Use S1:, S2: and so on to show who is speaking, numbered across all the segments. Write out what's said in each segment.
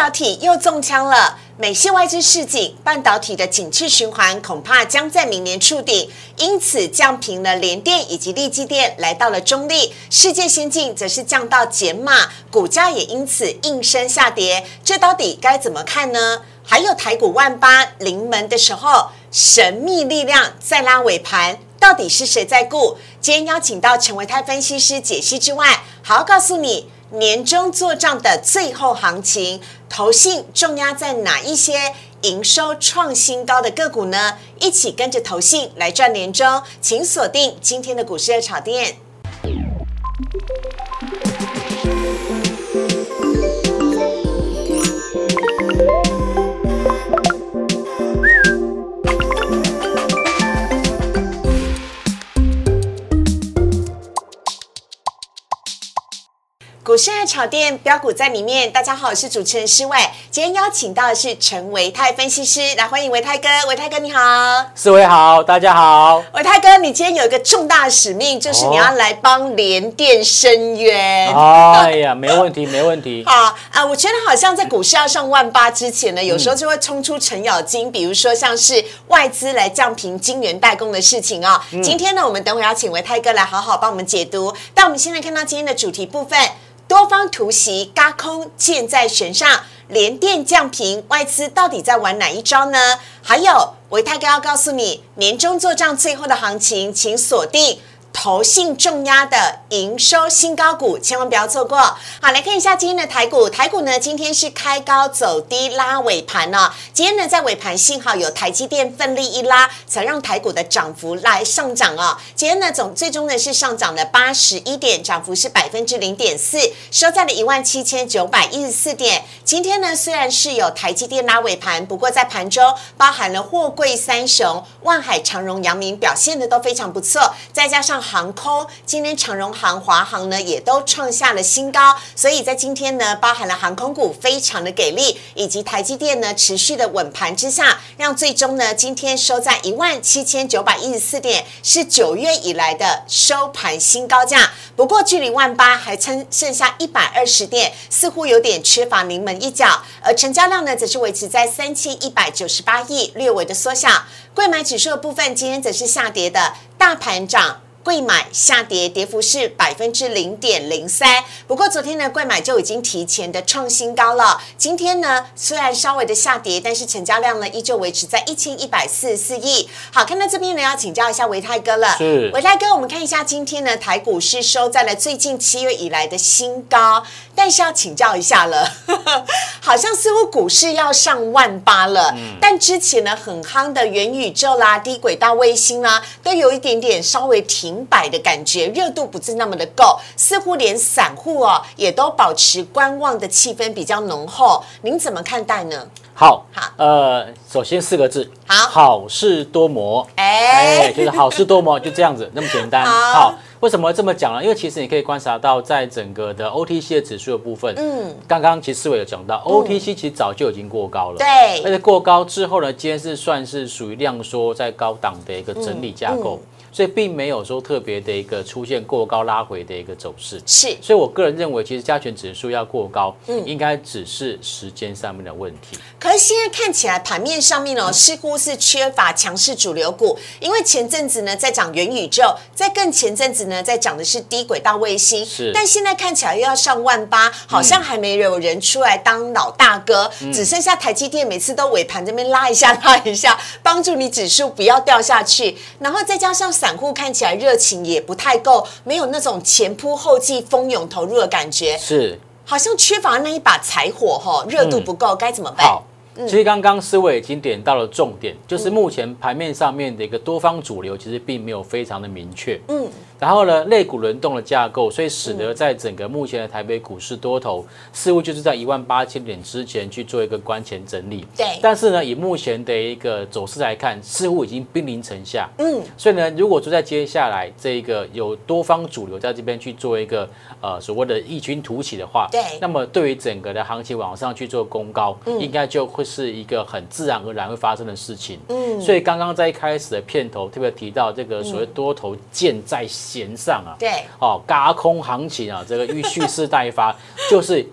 S1: 导体又中枪了。美系外资市井，半导体的景气循环恐怕将在明年触顶，因此降平了联电以及力基电，来到了中立。世界先进则是降到减码，股价也因此应声下跌。这到底该怎么看呢？还有台股万八临门的时候，神秘力量在拉尾盘，到底是谁在顾？今天邀请到陈维泰分析师解析之外，还要告诉你。年终做账的最后行情，投信重压在哪一些营收创新高的个股呢？一起跟着投信来赚年终，请锁定今天的股市热炒店。股市爱炒店标股在里面，大家好，我是主持人施伟。今天邀请到的是陈维泰分析师，来欢迎维泰哥。维泰哥你好，
S2: 四位好，大家好。
S1: 维泰哥，你今天有一个重大的使命，就是你要来帮联电伸冤。
S2: 哎呀，没问题，没问题。
S1: 好啊，我觉得好像在股市要上万八之前呢，有时候就会冲出程咬金，比如说像是外资来降平金元代工的事情啊。今天呢，我们等会要请维泰哥来好好帮我们解读。但我们现在看到今天的主题部分。多方突袭，嘎空箭在弦上，连电降频，外资到底在玩哪一招呢？还有维泰哥要告诉你，年终做账最后的行情，请锁定。投信重压的营收新高股，千万不要错过。好，来看一下今天的台股。台股呢，今天是开高走低，拉尾盘呢。今天呢，在尾盘幸好有台积电奋力一拉，才让台股的涨幅来上涨啊。今天呢，总最终呢是上涨了八十一点，涨幅是百分之零点四，收在了一万七千九百一十四点。今天呢，虽然是有台积电拉尾盘，不过在盘中包含了货柜三雄、万海、长荣、阳明表现的都非常不错，再加上。航空今天长荣航、华航呢也都创下了新高，所以在今天呢，包含了航空股非常的给力，以及台积电呢持续的稳盘之下，让最终呢今天收在一万七千九百一十四点，是九月以来的收盘新高价。不过距离万八还剩剩下一百二十点，似乎有点缺乏临门一脚。而成交量呢，则是维持在三千一百九十八亿，略微的缩小。贵买指数的部分，今天则是下跌的，大盘涨。贵买下跌，跌幅是百分之零点零三。不过昨天呢，贵买就已经提前的创新高了。今天呢，虽然稍微的下跌，但是成交量呢依旧维持在一千一百四十四亿。好，看到这边呢，要请教一下维泰哥了。
S2: 是，
S1: 维泰哥，我们看一下今天呢，台股是收在了最近七月以来的新高。但是要请教一下了，好像似乎股市要上万八了。嗯。但之前呢，很夯的元宇宙啦、低轨道卫星啦，都有一点点稍微停摆的感觉，热度不是那么的够。似乎连散户哦，也都保持观望的气氛比较浓厚。您怎么看待呢？
S2: 好，好，呃，首先四个字，
S1: 好，
S2: 好事多磨。哎，就是好事多磨，就这样子，那么简单。好。为什么这么讲呢？因为其实你可以观察到，在整个的 OTC 的指数的部分，嗯，刚刚其实思维有讲到，OTC 其实早就已经过高了，
S1: 对，
S2: 而且过高之后呢，今天是算是属于量缩在高档的一个整理架构。所以并没有说特别的一个出现过高拉回的一个走势，
S1: 是。
S2: 所以我个人认为，其实加权指数要过高，嗯，应该只是时间上面的问题。
S1: 可是现在看起来盘面上面哦，似乎是缺乏强势主流股，因为前阵子呢在讲元宇宙，在更前阵子呢在讲的是低轨道卫星，
S2: 是。
S1: 但现在看起来又要上万八，好像还没有人出来当老大哥，只剩下台积电每次都尾盘这边拉一下拉一下，帮助你指数不要掉下去，然后再加上。散户看起来热情也不太够，没有那种前仆后继、蜂拥投入的感觉，
S2: 是。
S1: 好像缺乏那一把柴火哈，热度不够，该怎么办？
S2: 好，其实刚刚思维已经点到了重点，就是目前盘面上面的一个多方主流，其实并没有非常的明确。嗯。然后呢，类股轮动的架构，所以使得在整个目前的台北股市多头，似乎就是在一万八千点之前去做一个关前整理。
S1: 对。
S2: 但是呢，以目前的一个走势来看，似乎已经兵临城下。嗯。所以呢，如果说在接下来这一个有多方主流在这边去做一个呃所谓的异军突起的话，
S1: 对。
S2: 那么对于整个的行情往上去做攻高，应该就会是一个很自然而然会发生的事情。嗯。所以刚刚在一开始的片头特别提到这个所谓多头箭在。弦上啊，
S1: 对，
S2: 哦，嘎空行情啊，这个欲蓄势待发，就是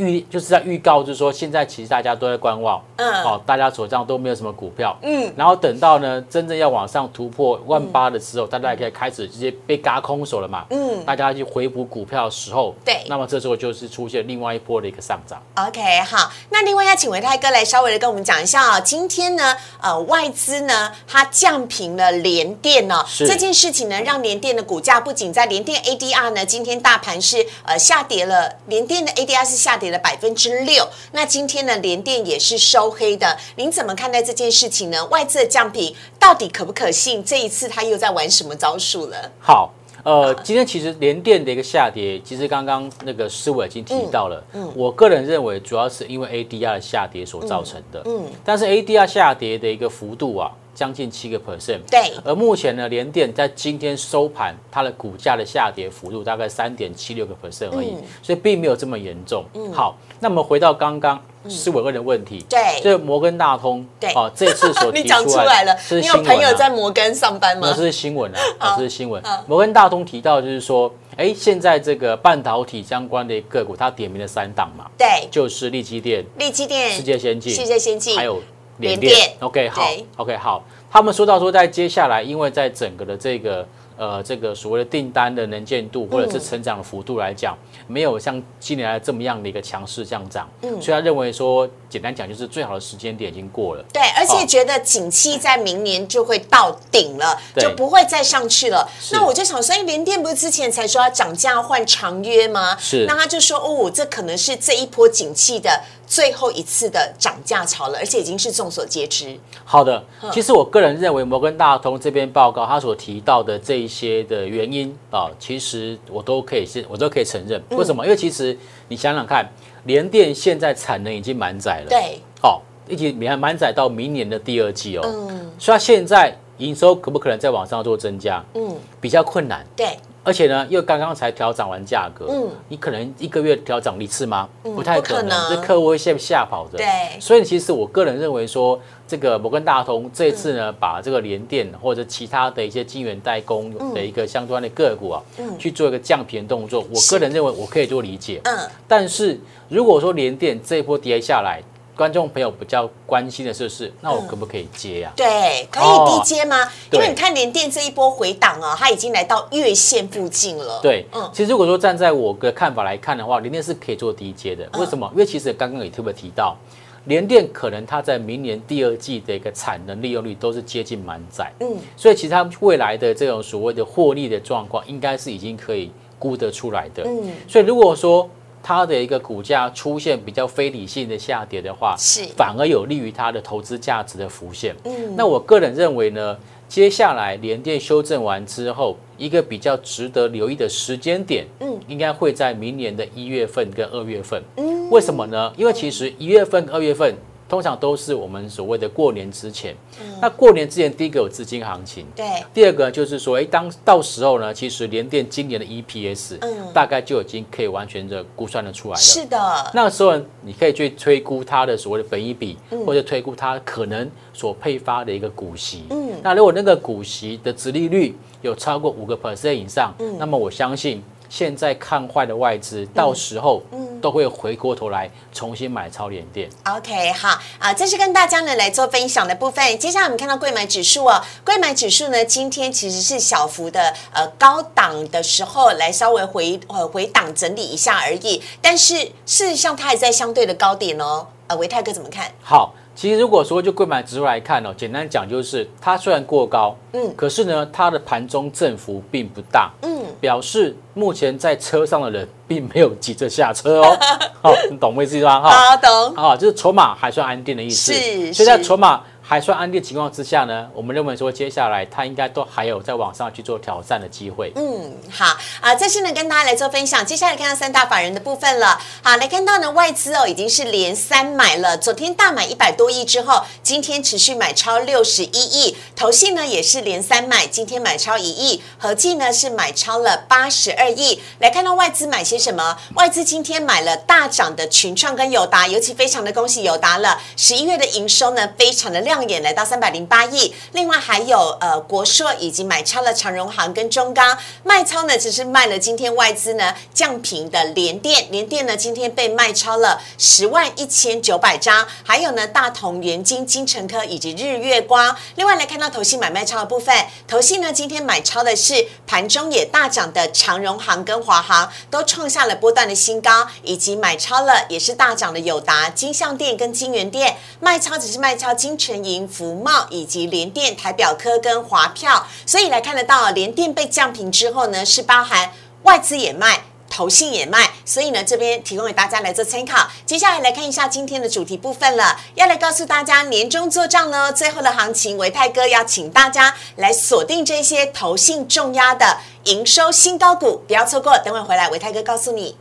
S2: 预就是在预告，就是说现在其实大家都在观望，
S1: 嗯。
S2: 哦，大家手上都没有什么股票，嗯，然后等到呢真正要往上突破万八的时候，大家也可以开始直接被嘎空手了嘛，嗯，大家去回补股票的时候，
S1: 对。
S2: 那么这时候就是出现另外一波的一个上涨。
S1: OK，好，那另外要请维泰哥来稍微的跟我们讲一下啊、今天呢，呃，外资呢它降平了联电哦，
S2: 是。
S1: 这件事情呢，让联电的股价不仅在联电 ADR 呢，今天大盘是呃下跌了，联电的 ADR 是下跌了百分之六，那今天呢，联电也是收黑的，您怎么看待这件事情呢？外资的降平到底可不可信？这一次他又在玩什么招数了？
S2: 好，呃，今天其实联电的一个下跌，其实刚刚那个思伟已经提到了。嗯我个人认为主要是因为 ADR 的下跌所造成的。嗯，但是 ADR 下跌的一个幅度啊，将近七个 percent。
S1: 对。
S2: 而目前呢，联电在今天收盘，它的股价的下跌幅度大概三点七六个 percent 而已，所以并没有这么严重。好，那么回到刚刚思伟问的问题，
S1: 对。
S2: 这摩根大通，
S1: 对。
S2: 哦，这次所 提
S1: 你讲出来了，你有
S2: 这是新闻啊。
S1: 朋友在摩根上班吗？
S2: 那这？是新闻啊，啊这是新闻。摩根大通提到就是说，哎，现在这个半导体相关的个股，它点名了三档嘛，
S1: 对，
S2: 就是利基电、
S1: 利基电、
S2: 世界先进、
S1: 世界先进，
S2: 还有联
S1: 联电
S2: 电。OK，好，OK，好。他们说到说，在接下来，因为在整个的这个呃这个所谓的订单的能见度或者是成长的幅度来讲，没有像今年来这么样的一个强势上涨，所以他认为说，简单讲就是最好的时间点已经过了。
S1: 对，而且
S2: 哦
S1: 觉得景气在明年就会到顶了，
S2: 对
S1: 就不会再上去了。那我就想说，哎，联电不是之前才说要涨价换长约吗？
S2: 是
S1: 那他就说，哦，这可能是这一波景气的最后一次的涨价潮了，而且已经是众所皆知。
S2: 好的，其实我个人认为摩根大通这边报告他所提到的这一些的原因啊，其实我都可以是，我都可以承认。为什么？因为其实你想想看，联电现在产能已经满载了，，
S1: 对，
S2: 好，一直满满载到明年的第二季哦，
S1: 嗯
S2: 所以它现在营收可不可能再往上做增加？
S1: 嗯，
S2: 比较困难。
S1: 对，
S2: 而且呢，又刚刚才调涨完价格，
S1: 嗯。
S2: 你可能一个月调涨一次吗？不太可
S1: 能
S2: 能，这客户会先吓跑的。
S1: 对。
S2: 所以其实我个人认为说，这个摩根大通这次呢，把这个联电或者其他的一些晶圆代工的一个相关的个股啊，去做一个降频动作，我个人认为我可以做理解。
S1: 嗯，
S2: 但是如果说联电这一波跌下来，观众朋友比较关心的就是，那我可不可以接啊？
S1: 对，可以
S2: 哦
S1: 低接吗？因
S2: 对
S1: 为你看联电这一波回档啊，它已经来到月线附近了。
S2: 对，
S1: 嗯
S2: 其实如果说站在我的看法来看的话，联电是可以做低阶的。为什么？因为其实刚刚也特别提到，联电可能它在明年第二季的一个产能利用率都是接近满载，
S1: 嗯，
S2: 所以其实它未来的这种所谓的获利的状况，应该是已经可以估得出来的。
S1: 嗯，
S2: 所以如果说它的一个股价出现比较非理性的下跌的话，
S1: 是
S2: 反而有利于它的投资价值的浮现。
S1: 嗯
S2: 那我个人认为呢，接下来联电修正完之后，一个比较值得留意的时间点，
S1: 嗯
S2: 应该会在明年的一月份跟二月份。嗯，为什么呢？因为其实一月份、二月份。通常都是我们所谓的过年之前，那过年之前，第一个有资金行情，
S1: 对，
S2: 第二个就是说，哎，当到时候呢，其实联电今年的 EPS，
S1: 嗯。
S2: 大概就已经可以完全的估算的出来了。
S1: 是的，
S2: 那时候你可以去推估它的所谓的本益比，
S1: 嗯。
S2: 或者推估它可能所配发的一个股息。嗯，那如果那个股息的殖利率有超过五个 percent 以上，
S1: 嗯。
S2: 那么我相信现在看坏的外资，到时候
S1: 嗯
S2: 都会回过头来重新买超联电。
S1: OK，好啊，这是跟大家呢来做分享的部分。接下来我们看到贵买指数哦，贵买指数呢今天其实是小幅的呃高档的时候来稍微回呃回档整理一下而已，但是事实上它还在相对的高点哦。呃，维泰哥怎么看？
S2: 好，其实如果说就贵买指数来看哦，简单讲就是它虽然过高，
S1: 嗯
S2: 可是呢它的盘中振幅并不大，
S1: 嗯，
S2: 表示目前在车上的人并没有急着下车哦。好，你懂我意思吗？哈，
S1: 好懂。
S2: 啊，就是筹码还算安定的意思。
S1: 是
S2: 所以在
S1: 是
S2: 筹码还算安定情况之下呢，我们认为说接下来它应该都还有在往上去做挑战的机会。
S1: 嗯，好啊，这是呢跟大家来做分享。接下来看到三大法人的部分了。好，来看到呢外资哦已经是连三买了，昨天大买一百多亿之后，今天持续买超六十一亿。投信呢也是连三买，今天买超一亿，合计呢是买超了八十二亿。来看到外资买些什么？外资今天买了大涨的群创跟友达，尤其非常的恭喜友达了，十一月的营收呢非常的亮上演，来到三百零八亿。另外还有呃国硕以及买超了长荣行跟中钢，卖超呢只是卖了今天外资呢降平的联电，联电呢今天被卖超了十万一千九百张，还有呢大同、元金、金城科以及日月光。另外来看到投信买卖超的部分，投信呢今天买超的是盘中也大涨的长荣行跟华航，都创下了波段的新高，以及买超了也是大涨的友达、金相店跟金源店，卖超只是卖超金城银、福茂以及联电、台表科跟华票，所以来看得到联电被降平之后呢，是包含外资也卖。投信也卖，所以呢，这边提供给大家来做参考。接下来来看一下今天的主题部分了，要来告诉大家年终做账呢，最后的行情，维泰哥要请大家来锁定这些投信重压的营收新高股，不要错过。等会回来，维泰哥告诉你。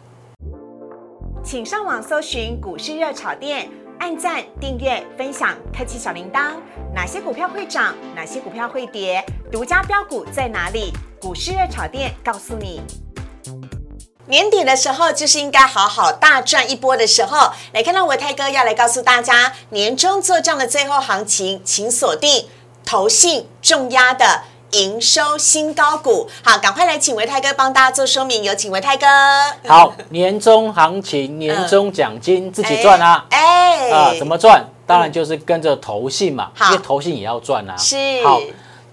S1: 请上网搜寻股市热炒店，按赞、订阅、分享，开启小铃铛。哪些股票会涨？哪些股票会跌？独家标股在哪里？股市热炒店告诉你。年底的时候，就是应该好好大赚一波的时候。来看到维泰哥要来告诉大家，年终做账的最后行情，请锁定投信重压的营收新高股。好，赶快来请维泰哥帮大家做说明，有请维泰哥。
S2: 好，年终行情、年终奖金自己赚啊！
S1: 哎，
S2: 啊，怎么赚？当然就是跟着投信嘛，
S1: 好
S2: 因为投信也要赚啊。
S1: 是
S2: 好，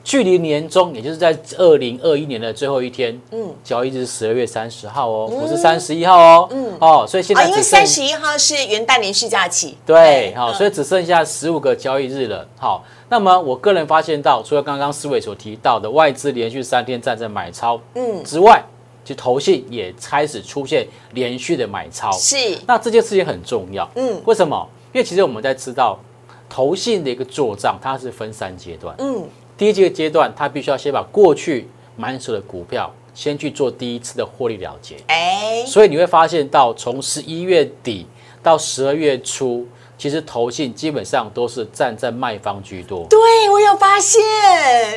S2: 距离年终，也就是在二零二一年的最后一天，
S1: 嗯
S2: 嗯，交易日是十二月三十号哦，不是三十一号哦，
S1: 嗯
S2: 嗯，哦，所以现
S1: 啊，因为三十一号是元旦连续假期。
S2: 对，好，
S1: 嗯
S2: 所以只剩下十五个交易日了。好，那么我个人发现到，除了刚刚思伟所提到的外资连续三天站在买超，
S1: 嗯
S2: 嗯之外，就投信也开始出现连续的买超。
S1: 是，
S2: 那这件事情很重要，
S1: 嗯
S2: 嗯，为什么？因为其实我们在知道投信的一个做账，它是分三阶段。
S1: 嗯，
S2: 第一个阶段，他必须要先把过去满手的股票先去做第一次的获利了结。
S1: 哎，
S2: 所以你会发现到从十一月底到十二月初，其实投信基本上都是站在卖方居多。
S1: 对我有发现，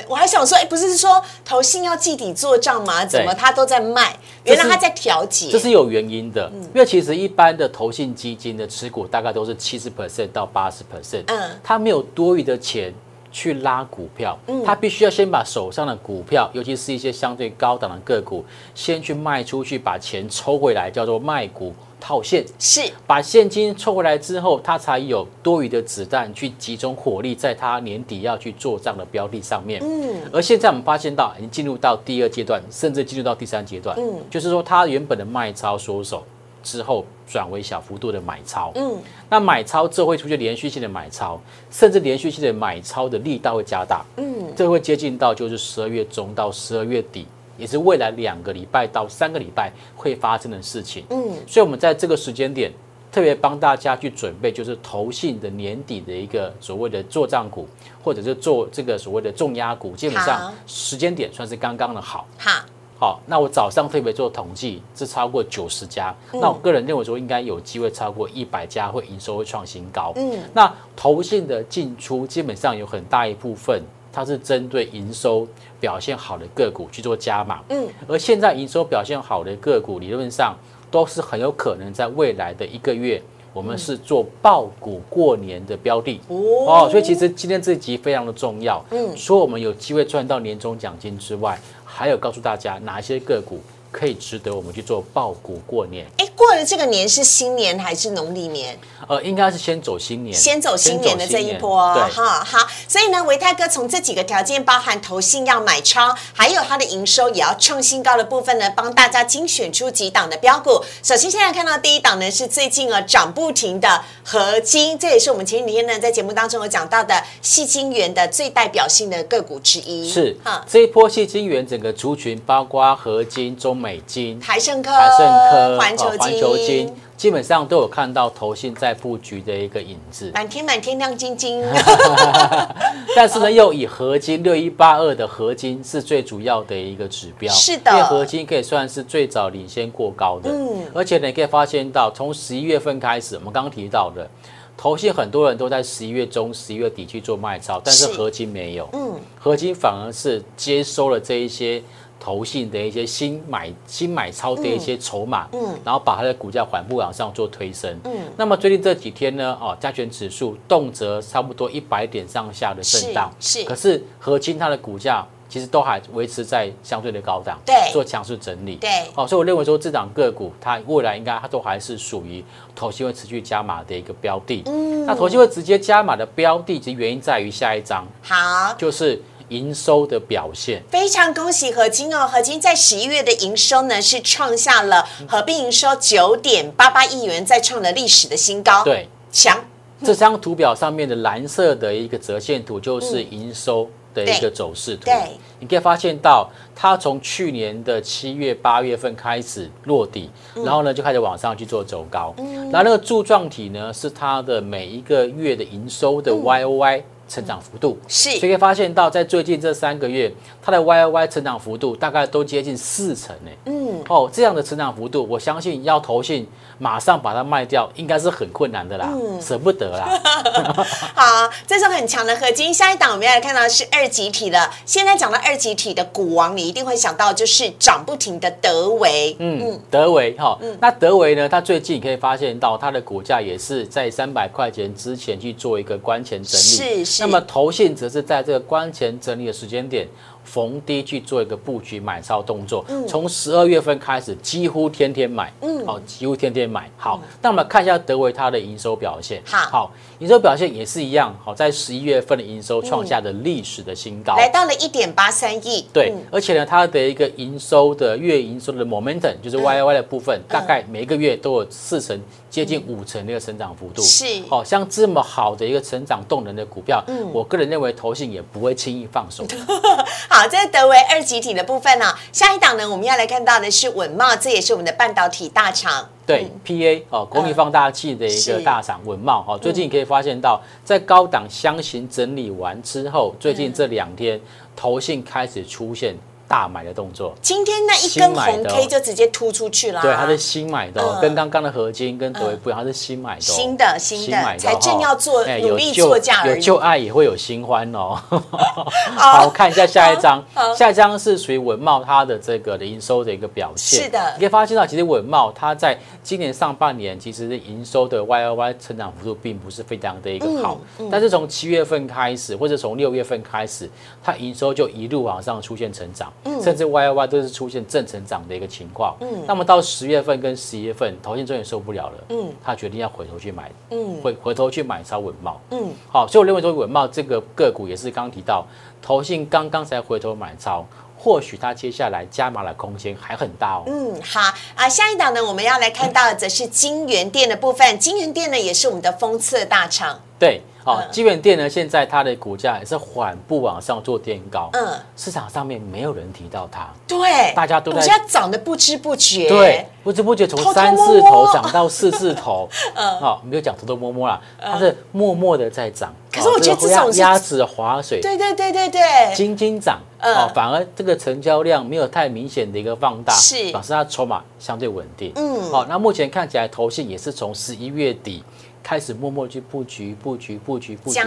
S1: 我还想说，哎，不是说投信要季底做账吗？怎么他都在卖？原来他在调节。
S2: 这是有原因的，因为其实一般的投信基金的持股大概都是七十 percent 到八十 percent，
S1: 嗯
S2: 他没有多余的钱去拉股票，他必须要先把手上的股票，尤其是一些相对高档的个股，先去卖出去，把钱抽回来，叫做卖股套现。
S1: 是
S2: 把现金抽回来之后，他才有多余的子弹去集中火力在他年底要去做账的标的上面。嗯，而现在我们发现到，已经进入到第二阶段，甚至进入到第三阶段。
S1: 嗯
S2: 嗯，就是说他原本的卖超缩手之后，转为小幅度的买超。
S1: 嗯，
S2: 那买超之后会出现连续性的买超，甚至连续性的买超的力道会加大。
S1: 嗯，
S2: 这会接近到就是十二月中到十二月底，也是未来两个礼拜到三个礼拜会发生的事情。
S1: 嗯，
S2: 所以我们在这个时间点特别帮大家去准备，就是投信的年底的一个所谓的做账股，或者是做这个所谓的重压股，基本上时间点算是刚刚的好。
S1: 好，
S2: 好，那我早上特别做统计，是超过九十家。那我个人认为说，应该有机会超过一百家，会营收会创新高。
S1: 嗯，
S2: 那投信的进出基本上有很大一部分，它是针对营收表现好的个股去做加码。
S1: 嗯，
S2: 而现在营收表现好的个股，理论上都是很有可能在未来的一个月，我们是做爆股过年的标的。
S1: 哦
S2: 哦，所以其实今天这一集非常的重要。
S1: 嗯
S2: 嗯，除了我们有机会赚到年终奖金之外，还有告诉大家哪一些个股可以值得我们去做爆股过年。
S1: 哎，过了这个年是新年还是农历年？
S2: 呃，应该是先走新年，
S1: 先走新年的这一波，
S2: 对，
S1: 哈好，所以呢，维泰哥从这几个条件，包含投信要买超，还有它的营收也要创新高的部分呢，帮大家精选出几档的标股。首先，现在看到第一档呢是最近啊涨不停的合金，这也是我们前几天呢在节目当中有讲到的细金元的最代表性的个股之一。
S2: 是
S1: 哈，
S2: 这一波细金元整个族群，包括合金、中美金、
S1: 台盛科、
S2: 台盛科、
S1: 环球
S2: 球金，基本上都有看到投信在布局的一个影子。
S1: 满天满天亮晶晶。
S2: 但是呢，又以合金六一八二的合金是最主要的一个指标。
S1: 是的
S2: 因为合金可以算是最早领先过高的。
S1: 嗯
S2: 而且，你可以发现到，从十一月份开始，我们刚刚提到的。投信很多人都在十一月中、十一月底去做卖超，但是
S1: 是
S2: 合金没有。
S1: 嗯，
S2: 合金反而是接收了这一些投信的一些新买新买超的一些筹码，嗯，然后把它的股价缓步往上做推升，嗯，那么最近这几天呢，哦，加权指数动辄差不多一百点上下的震荡，
S1: 是，
S2: 可是合金它的股价其实都还维持在相对的高档，
S1: 对，
S2: 做强势整理，
S1: 对，
S2: 哦，所以我认为说这档个股它未来应该它都还是属于投信会持续加码的一个标的，嗯，那投信会直接加码的标的，其实原因在于下一章，
S1: 好，
S2: 就是。营收的表现
S1: 非常恭喜合金哦！合金在十一月的营收呢是创下了合并营收九点八八亿元，再创了历史的新高。
S2: 对，
S1: 强。
S2: 这张图表上面的蓝色的一个折线图就是营收的一个走势图。
S1: 对，
S2: 你可以发现到它从去年的七月八月份开始落底，然后呢就开始往上去做走高。然后那个柱状体呢是它的每一个月的营收的 Y O Y。成长幅度。
S1: 是，
S2: 所以可以发现到，在最近这三个月，它的 Y O Y 成长幅度大概都接近四成呢。嗯，哦，这样的成长幅度，我相信要投信马上把它卖掉，应该是很困难的啦，舍不得啦。
S1: 好，这是很强的合金。下一档我们要来看到是二级体了。现在讲到二级体的股王，你一定会想到就是涨不停的德维。
S2: 嗯，德维哈，那德维呢？它最近可以发现到它的股价也是在三百块钱之前去做一个关前整
S1: 理。是。
S2: 那么投信则是在这个关前整理的时间点。逢低去做一个布局买超动作，从十二月份开始几乎天天买，嗯，好，几乎天天买。好，那我们看一下德维它的营收表现。
S1: 好，
S2: 营收表现也是一样，好，在十一月份的营收创下的历史的新高，
S1: 来到了一点八三亿。
S2: 对，而且呢，它的一个营收的月营收的 momentum 就是 Y Y 的部分，大概每一个月都有四成接近五成的一个成长幅度。
S1: 是，
S2: 哦像这么好的一个成长动能的股票，嗯我个人认为投信也不会轻易放手。
S1: 好，这是德维二级体的部分呢。下一档呢，我们要来看到的是稳茂，这也是我们的半导体大厂。
S2: 对，PA 哦，国民放大器的一个大厂稳茂哦。最近你可以发现到，在高档箱型整理完之后，最近这两天投信开始出现。大买的动作，
S1: 今天那一根红 K 就直接突出去了。
S2: 对，它是新买的，跟刚刚的合金跟德威不一样，它是新买的。
S1: 新的，新的，才正要做努力做价
S2: 有旧爱也会有新欢哦。好，看一下下一张，下一张是属于文茂它的这个的营收的一个表现。
S1: 是的，
S2: 你可以发现到，其实文茂它在今年上半年其实营收的 Y O Y 成长幅度并不是非常的一个好，但是从七月份开始，或者从六月份开始，它营收就一路往上出现成长。甚至 Y Y 都是出现正成长的一个情况。嗯，那么到十月份跟十一月份，投信终于受不了了。嗯，他决定要回头去买。嗯，回回头去买超稳茂。嗯，好，所以我认为说稳茂这个个股也是刚刚提到，投信刚刚才回头买超，或许它接下来加码的空间还很大哦。
S1: 嗯，好啊，下一档呢，我们要来看到的则是金源店的部分。金源店呢，也是我们的封测大厂。
S2: 对。好，基本店呢，现在它的股价也是缓步往上做垫高。嗯，市场上面没有人提到它。
S1: 对，
S2: 大家都在。
S1: 现在涨的不知不觉。
S2: 对，不知不觉从三字头涨到四字头。嗯，好，没有讲偷偷摸摸啦，它是默默的在涨。
S1: 可是我觉得这种
S2: 鸭子划水。
S1: 对对对对对。
S2: 金金涨。哦，反而这个成交量没有太明显的一个放大，
S1: 是
S2: 表示它筹码相对稳定。嗯，好，那目前看起来投信也是从十一月底。开始默默去布局、布局、布局、布局，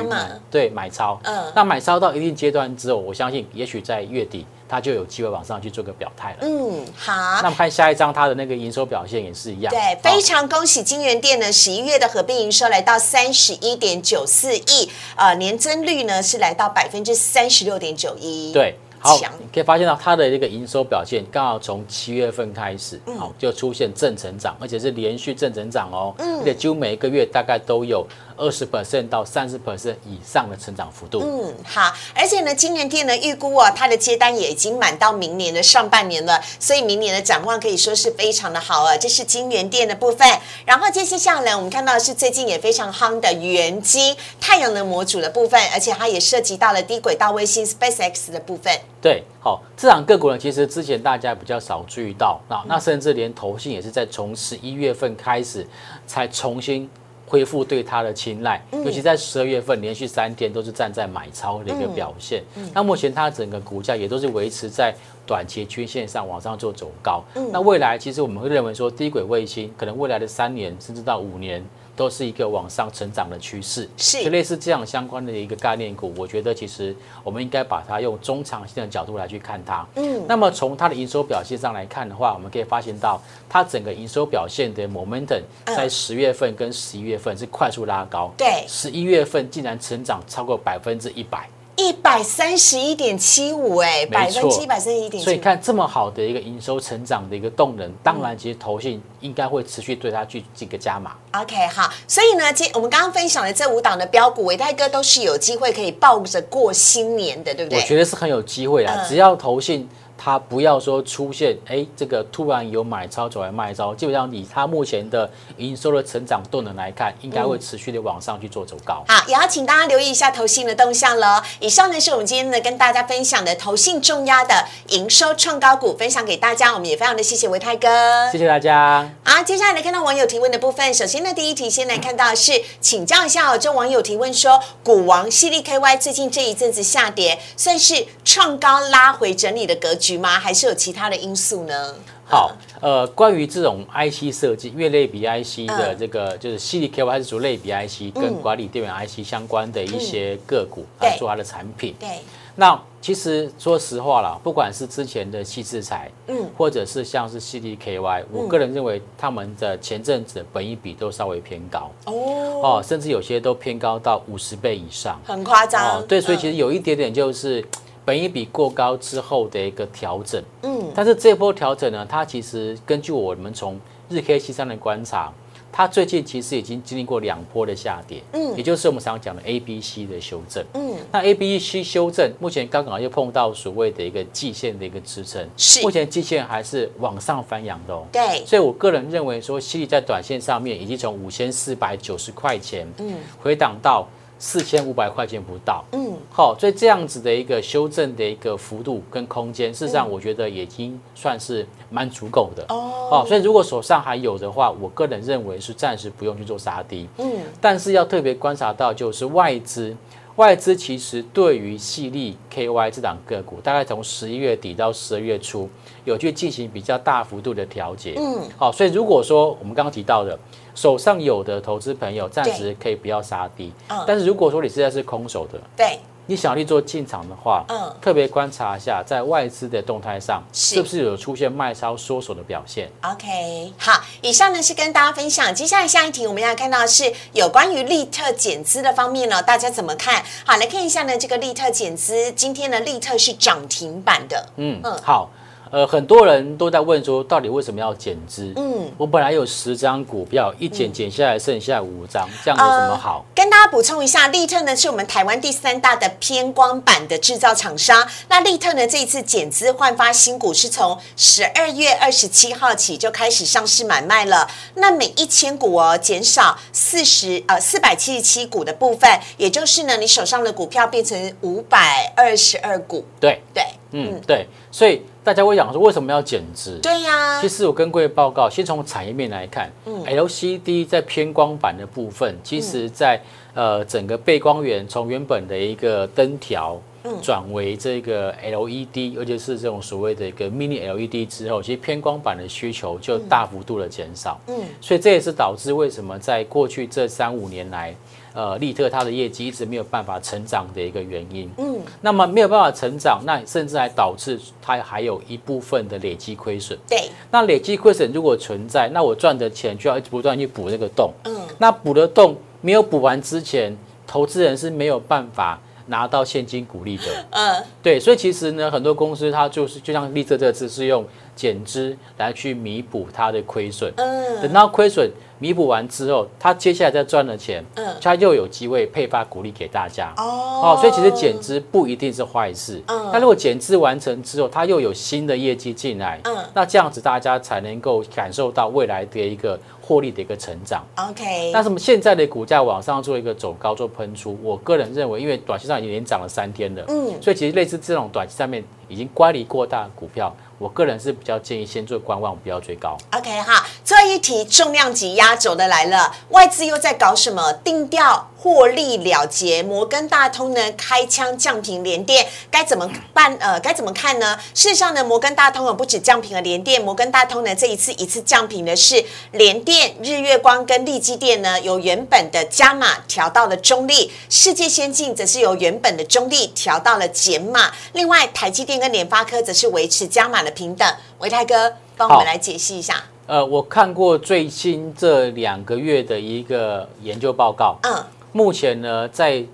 S2: 对，买超。嗯，那买超到一定阶段之后，我相信也许在月底，它就有机会往上去做个表态了。
S1: 嗯，好。
S2: 那我们看下一张，它的那个营收表现也是一样。
S1: 对，非常恭喜金源店呢，十一月的合并营收来到三十一点九四亿，呃，年增率呢是来到百分之三十六点九一。
S2: 对。好，你可以发现到它的这个营收表现，刚好从七月份开始，好就出现正成长，而且是连续正成长哦，而且几乎每一个月大概都有二十 percent 到三十 percent 以上的成长幅度。
S1: 嗯，好，而且呢，金源店呢预估啊，它的接单也已经满到明年的上半年了，所以明年的展望可以说是非常的好啊。这是金源店的部分，然后接下来我们看到的是最近也非常夯的元晶太阳能模组的部分，而且它也涉及到了低轨道卫星 SpaceX 的部分。
S2: 对，好，这两个股呢，其实之前大家比较少注意到，那那甚至连投信也是在从十一月份开始才重新恢复对它的青睐，尤其在十二月份连续三天都是站在买超的一个表现。那目前它整个股价也都是维持在短期均线上往上做走高。那未来其实我们会认为说，低轨卫星可能未来的三年甚至到五年。都是一个往上成长的趋势。
S1: 是
S2: 就类似这样相关的一个概念股，我觉得其实我们应该把它用中长线的角度来去看它。嗯，那么从它的营收表现上来看的话，我们可以发现到它整个营收表现的 momentum 在十月份跟十一月份是快速拉高。
S1: 对
S2: 十一月份竟然成长超过百分之一百。
S1: 一百三十一点七五，哎，百分之一百三十一点。
S2: 所以看这么好的一个营收成长的一个动能，当然其实投信应该会持续对它去这个加码。
S1: OK，好，所以呢，今我们刚刚分享的这五档的标股，伟泰哥都是有机会可以抱着过新年的，对不对？
S2: 我觉得是很有机会啊，
S1: 嗯
S2: 只要投信它不要说出现哎这个突然有买超走来卖超，基本上以它目前的营收的成长动能来看，应该会持续的往上去做走高。
S1: 好，也要请大家留意一下投信的动向了。以上呢是我们今天呢跟大家分享的投信重压的营收创高股，分享给大家。我们也非常的谢谢维泰哥。
S2: 谢谢大家。
S1: 好，接下来来看到网友提问的部分。首先呢，第一题先来看到的是，请教一下哦，这网友提问说，股王犀利 KY 最近这一阵子下跌，算是创高拉回整理的格局吗？还是有其他的因素呢？
S2: 好，呃，关于这种 IC 设计，因为类比 IC 的
S1: 嗯。
S2: 这个就是犀利 KY 是主类比 IC 跟管理电源 IC 相关的一些个股
S1: 对
S2: 来做它的产品。
S1: 对，
S2: 那其实说实话啦，不管是之前的细制材，
S1: 嗯。
S2: 嗯，或者是像是 CDKY，我个人认为他们的前阵子的本益比都稍微偏高。
S1: 哦，
S2: 哦，甚至有些都偏高到五十倍以上。
S1: 很夸张。
S2: 哦。对，所以其
S1: 实
S2: 实有一点点就是本一比过高之后的一个调整。
S1: 嗯，
S2: 但是这波调整呢，它其实根据我们从日 K 线上的观察，它最近其实已经经历过两波的下跌，
S1: 嗯
S2: 也就是我们常讲的 A、B、C 的修正。
S1: 嗯，
S2: 那 A、B、C 修正，目前刚好又碰到所谓的一个季线的一个支撑，
S1: 是
S2: 目前季线还是往上翻扬的哦。
S1: 对，
S2: 所以我个人认为说，西利在短线上面已经从五千四百九十块钱，
S1: 嗯
S2: 回档到四千五百块钱不到，
S1: 嗯，
S2: 好，所以这样子的一个修正的一个幅度跟空间，事实上我觉得已经算是蛮足够的。
S1: 哦
S2: 哦，所以如果手上还有的话，我个人认为是暂时不用去做杀低。
S1: 嗯，
S2: 但是要特别观察到，就是外资，外资其实对于细粒 KY 这档个股，大概从十一月底到十二月初，有去进行比较大幅度的调节。
S1: 嗯，
S2: 好，所以如果说我们刚刚提到的，手上有的投资朋友暂时可以不要杀低。
S1: 嗯，
S2: 但是如果说你现在是空手的，
S1: 对，
S2: 你想要去做进场的话，
S1: 嗯
S2: 特别观察一下在外资的动态上，
S1: 是
S2: 是不是有出现卖超缩手的表现
S1: ？OK，好，以上呢是跟大家分享。接下来下一题，我们要看到是有关于利特减资的方面呢，大家怎么看？好，来看一下呢，这个利特减资，今天呢，利特是涨停板的。
S2: 嗯
S1: 嗯，
S2: 好，呃，很多人都在问说，到底为什么要减资？
S1: 嗯，
S2: 我本来有十张股票，一减减下来剩下五张，这样有什么好？
S1: 跟大家补充一下，利特呢是我们台湾第三大的偏光板的制造厂商。那利特呢这一次减资换发新股是从十二月二十七号起就开始上市买卖了。那每一千股哦减少四十呃四百七十七股的部分，也就是呢你手上的股票变成五百二十二股。
S2: 对，
S1: 对，
S2: 嗯，对，所以大家会想说，为什么要减值？
S1: 对呀、
S2: 其实我跟各位报告，先从产业面来看、l
S1: 嗯
S2: c d 在偏光板的部分，其实在、呃整个背光源从原本的一个灯条。
S1: 嗯
S2: 转为这个 LED，而且是这种所谓的一个 Mini LED 之后，其实偏光板的需求就大幅度的减少。
S1: 嗯
S2: 所以这也是导致为什么在过去这三五年来，呃，利特它的业绩一直没有办法成长的一个原因。
S1: 嗯，
S2: 那么没有办法成长，那甚至还导致它还有一部分的累积亏损。
S1: 对，
S2: 那累积亏损如果存在，那我赚的钱就要不断去补那个洞。
S1: 嗯
S2: 那补的洞没有补完之前，投资人是没有办法拿到现金股利的。
S1: 嗯
S2: 对，所以其实呢，很多公司它就是就像利特这次是用减资来去弥补它的亏损。
S1: 嗯
S2: 等到亏损弥补完之后，它接下来再赚了钱，
S1: 嗯，
S2: 它又有机会配发股利给大家。
S1: 哦
S2: 哦，所以其实减资不一定是坏事。
S1: 嗯
S2: 那如果减资完成之后，它又有新的业绩进来，
S1: 嗯
S2: 那这样子大家才能够感受到未来的一个获利的一个成长。
S1: OK，
S2: 那什么现在的股价往上做一个走高做喷出，我个人认为，因为短期上已经连涨了三天了，
S1: 嗯
S2: 所以其实类似这种短期上面已经乖离过大股票，我个人是比较建议先做观望，不要追高。
S1: OK 哈，最后一题重量级压轴的来了，外资又在搞什么？定调获利了结，摩根大通呢开枪降平连电，该怎么办？呃，该怎么看呢？事实上呢，摩根大通呢不止降平了连电，摩根大通呢这一次一次降平的是联电、日月光跟利基电呢，由原本的加码调到了中立，世界先进则是由原本的中立调到了减码，另外台积电跟联发科则是维持加码的平等。维泰哥帮我们
S2: 好
S1: 来解析一下。
S2: 呃，我看过最新这两个月的一个研究报告，
S1: 嗯，
S2: 目前呢，在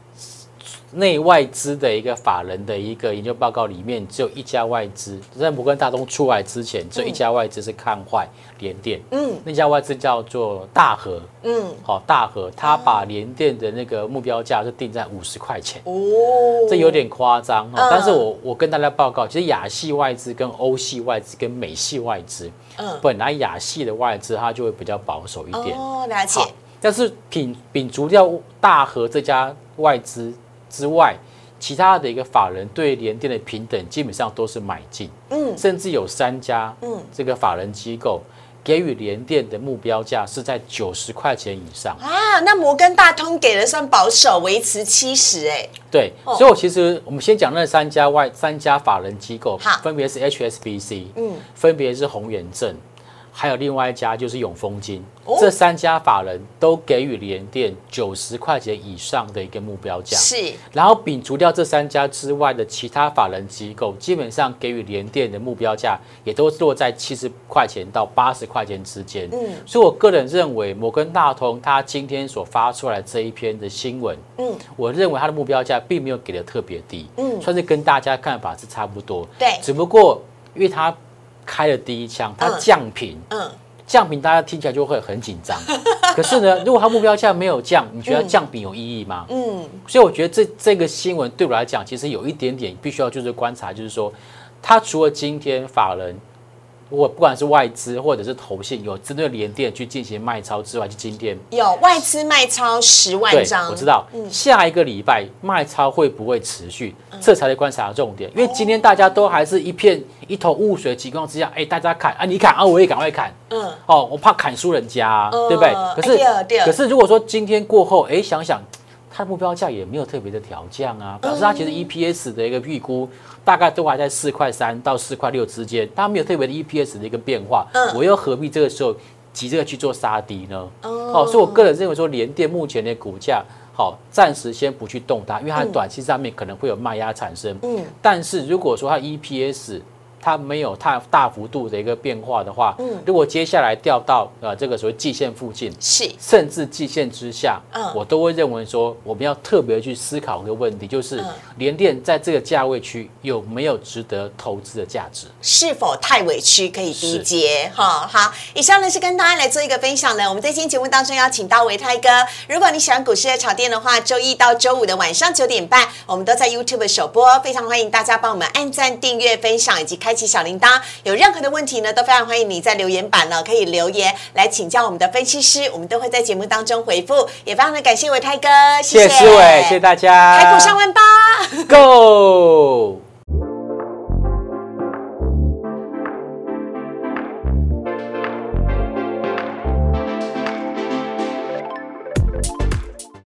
S2: 内外资的一个法人的一个研究报告里面，只有一家外资，在摩根大通出来之前，只有一家外资是看坏联电，
S1: 嗯，
S2: 那家外资叫做大和，
S1: 嗯，
S2: 好、大和，他把联电的那个目标价是定在五十块钱。
S1: 哦，
S2: 这有点夸张哦
S1: 嗯，
S2: 但是我我跟大家报告，其实亚系外资跟欧系外资跟美系外资，
S1: 嗯，
S2: 本来亚系的外资它就会比较保守一点，
S1: 哦，了解，
S2: 但是摒摒除掉大和这家外资之外，其他的一个法人对联电的平等基本上都是买进，
S1: 嗯
S2: 甚至有三家
S1: 嗯
S2: 这个法人机构给予联电的目标价是在九十块钱以上。
S1: 啊，那摩根大通给的算保守，维持七十，哎，
S2: 对，
S1: 哦
S2: 所以我其实我们先讲那三家外三家法人机构
S1: 好，
S2: 分别是 HSBC，
S1: 嗯，
S2: 分别是宏远证，还有另外一家就是永丰金，
S1: 哦。
S2: 这三家法人都给予联电九十块钱以上的一个目标价。
S1: 是，
S2: 然后摒除掉这三家之外的其他法人机构，基本上给予联电的目标价也都落在七十块钱到八十块钱之间。
S1: 嗯。
S2: 所以我个人认为，摩根大通他今天所发出来这一篇的新闻，
S1: 嗯，
S2: 我认为它的目标价并没有给的特别低，
S1: 嗯。
S2: 算是跟大家看法是差不多。
S1: 对，
S2: 只不过因为它开了第一枪，它
S1: 嗯
S2: 降频，
S1: 嗯，
S2: 降频大家听起来就会很紧张。可是呢，如果它目标价没有降，你觉得降频有意义吗？
S1: 嗯，
S2: 所以我觉得这这个新闻对我来讲，其实有一点点必须要就是观察，就是说，它除了今天法人，我不管是外资或者是投信有针对联电去进行卖超之外，就今天
S1: 有外资卖超十万
S2: 对
S1: 张，
S2: 我知道，下一个礼拜卖超会不会持续，这才是观察的重点。因为今天大家都还是一片一头雾水的情况之下，哎，大家砍啊，你砍啊，我也赶快砍。
S1: 嗯，
S2: 哦，我怕砍输人家、对不对？可是、可是如果说今天过后，哎，想想它的目标价也没有特别的调降啊，表示它其实 EPS 的一个预估大概都还在四块三到四块六之间，它没有特别的 EPS 的一个变化，
S1: 嗯
S2: 我又何必这个时候急着去做杀低呢？哦，所以我个人认为说，联电目前的股价。好，暂时先不去动它，因为它短期上面可能会有卖压产生。
S1: 嗯，
S2: 但是如果说它 EPS 它没有太大幅度的一个变化的话，
S1: 嗯
S2: 如果接下来掉到呃这个所谓季线附近，
S1: 是，
S2: 甚至季线之下，
S1: 嗯
S2: 我都会认为说，我们要特别去思考一个问题，就是
S1: 嗯
S2: 联电在这个价位区有没有值得投资的价值？
S1: 是否太委屈可以低接？哈，好，以上呢是跟大家来做一个分享呢。我们在今天节目当中邀请到维泰哥。如果你喜欢股市的炒店的话，周一到周五的晚上九点半，我们都在 YouTube 首播，非常欢迎大家帮我们按赞、订阅、分享以及开启小铃铛。有任何的问题呢，都非常欢迎你在留言板呢可以留言来请教我们的分析师，我们都会在节目当中回复。也非常的感谢伟泰哥，谢
S2: 谢谢思伟，谢谢大家，
S1: 台股上万八。
S2: Go。